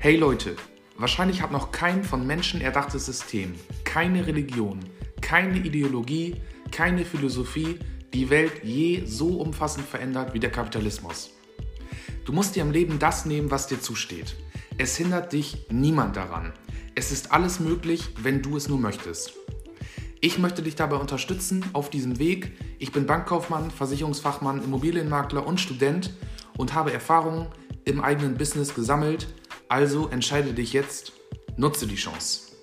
Hey Leute, wahrscheinlich hat noch kein von Menschen erdachtes System, keine Religion, keine Ideologie, keine Philosophie die Welt je so umfassend verändert wie der Kapitalismus. Du musst dir im Leben das nehmen, was dir zusteht. Es hindert dich niemand daran. Es ist alles möglich, wenn du es nur möchtest. Ich möchte dich dabei unterstützen auf diesem Weg. Ich bin Bankkaufmann, Versicherungsfachmann, Immobilienmakler und Student und habe Erfahrungen im eigenen Business gesammelt. Also entscheide dich jetzt, nutze die Chance.